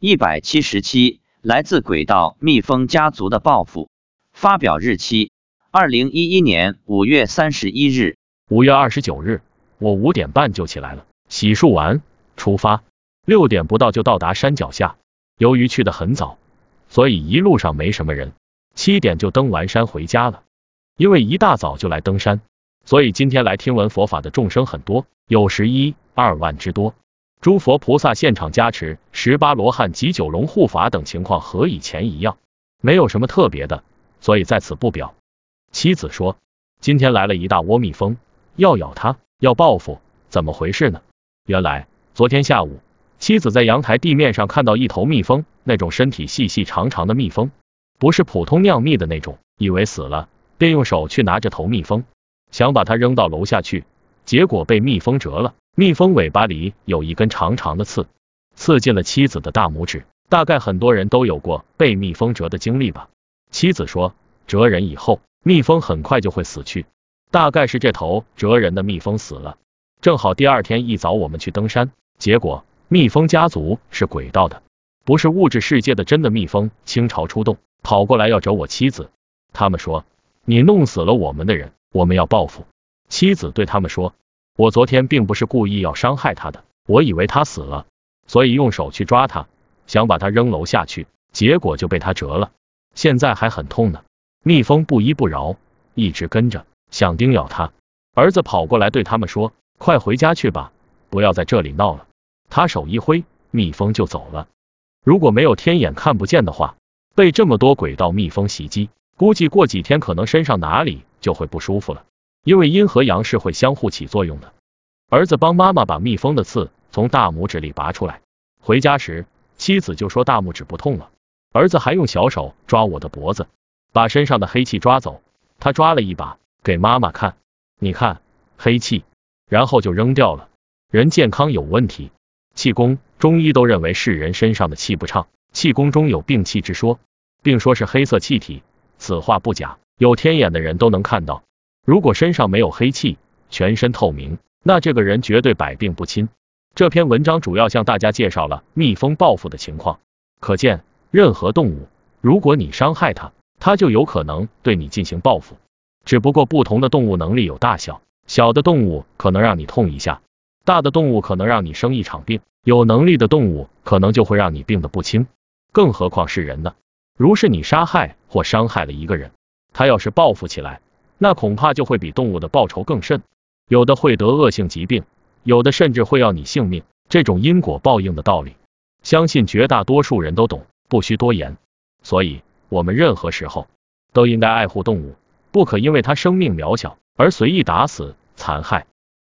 一百七十七，来自轨道蜜蜂家族的报复。发表日期：二零一一年五月三十一日。五月二十九日，我五点半就起来了，洗漱完出发，六点不到就到达山脚下。由于去的很早，所以一路上没什么人。七点就登完山回家了。因为一大早就来登山，所以今天来听闻佛法的众生很多，有十一二万之多。诸佛菩萨现场加持，十八罗汉及九龙护法等情况和以前一样，没有什么特别的，所以在此不表。妻子说，今天来了一大窝蜜蜂，要咬他，要报复，怎么回事呢？原来昨天下午，妻子在阳台地面上看到一头蜜蜂，那种身体细细长长的蜜蜂，不是普通酿蜜的那种，以为死了，便用手去拿着头蜜蜂，想把它扔到楼下去，结果被蜜蜂蛰了。蜜蜂尾巴里有一根长长的刺，刺进了妻子的大拇指。大概很多人都有过被蜜蜂蛰的经历吧。妻子说，蛰人以后，蜜蜂很快就会死去。大概是这头蛰人的蜜蜂死了，正好第二天一早我们去登山，结果蜜蜂家族是轨道的，不是物质世界的真的蜜蜂。倾巢出动，跑过来要蛰我妻子。他们说，你弄死了我们的人，我们要报复。妻子对他们说。我昨天并不是故意要伤害他的，我以为他死了，所以用手去抓他，想把他扔楼下去，结果就被他折了，现在还很痛呢。蜜蜂不依不饶，一直跟着，想叮咬他。儿子跑过来对他们说：“快回家去吧，不要在这里闹了。”他手一挥，蜜蜂就走了。如果没有天眼看不见的话，被这么多轨道蜜蜂袭击，估计过几天可能身上哪里就会不舒服了。因为阴和阳是会相互起作用的。儿子帮妈妈把蜜蜂的刺从大拇指里拔出来，回家时妻子就说大拇指不痛了。儿子还用小手抓我的脖子，把身上的黑气抓走。他抓了一把给妈妈看，你看黑气，然后就扔掉了。人健康有问题，气功中医都认为是人身上的气不畅，气功中有病气之说，并说是黑色气体，此话不假，有天眼的人都能看到。如果身上没有黑气，全身透明，那这个人绝对百病不侵。这篇文章主要向大家介绍了蜜蜂报复的情况。可见，任何动物，如果你伤害它，它就有可能对你进行报复。只不过不同的动物能力有大小，小的动物可能让你痛一下，大的动物可能让你生一场病，有能力的动物可能就会让你病得不轻。更何况是人呢？如是你杀害或伤害了一个人，他要是报复起来。那恐怕就会比动物的报酬更甚，有的会得恶性疾病，有的甚至会要你性命。这种因果报应的道理，相信绝大多数人都懂，不需多言。所以，我们任何时候都应该爱护动物，不可因为它生命渺小而随意打死、残害。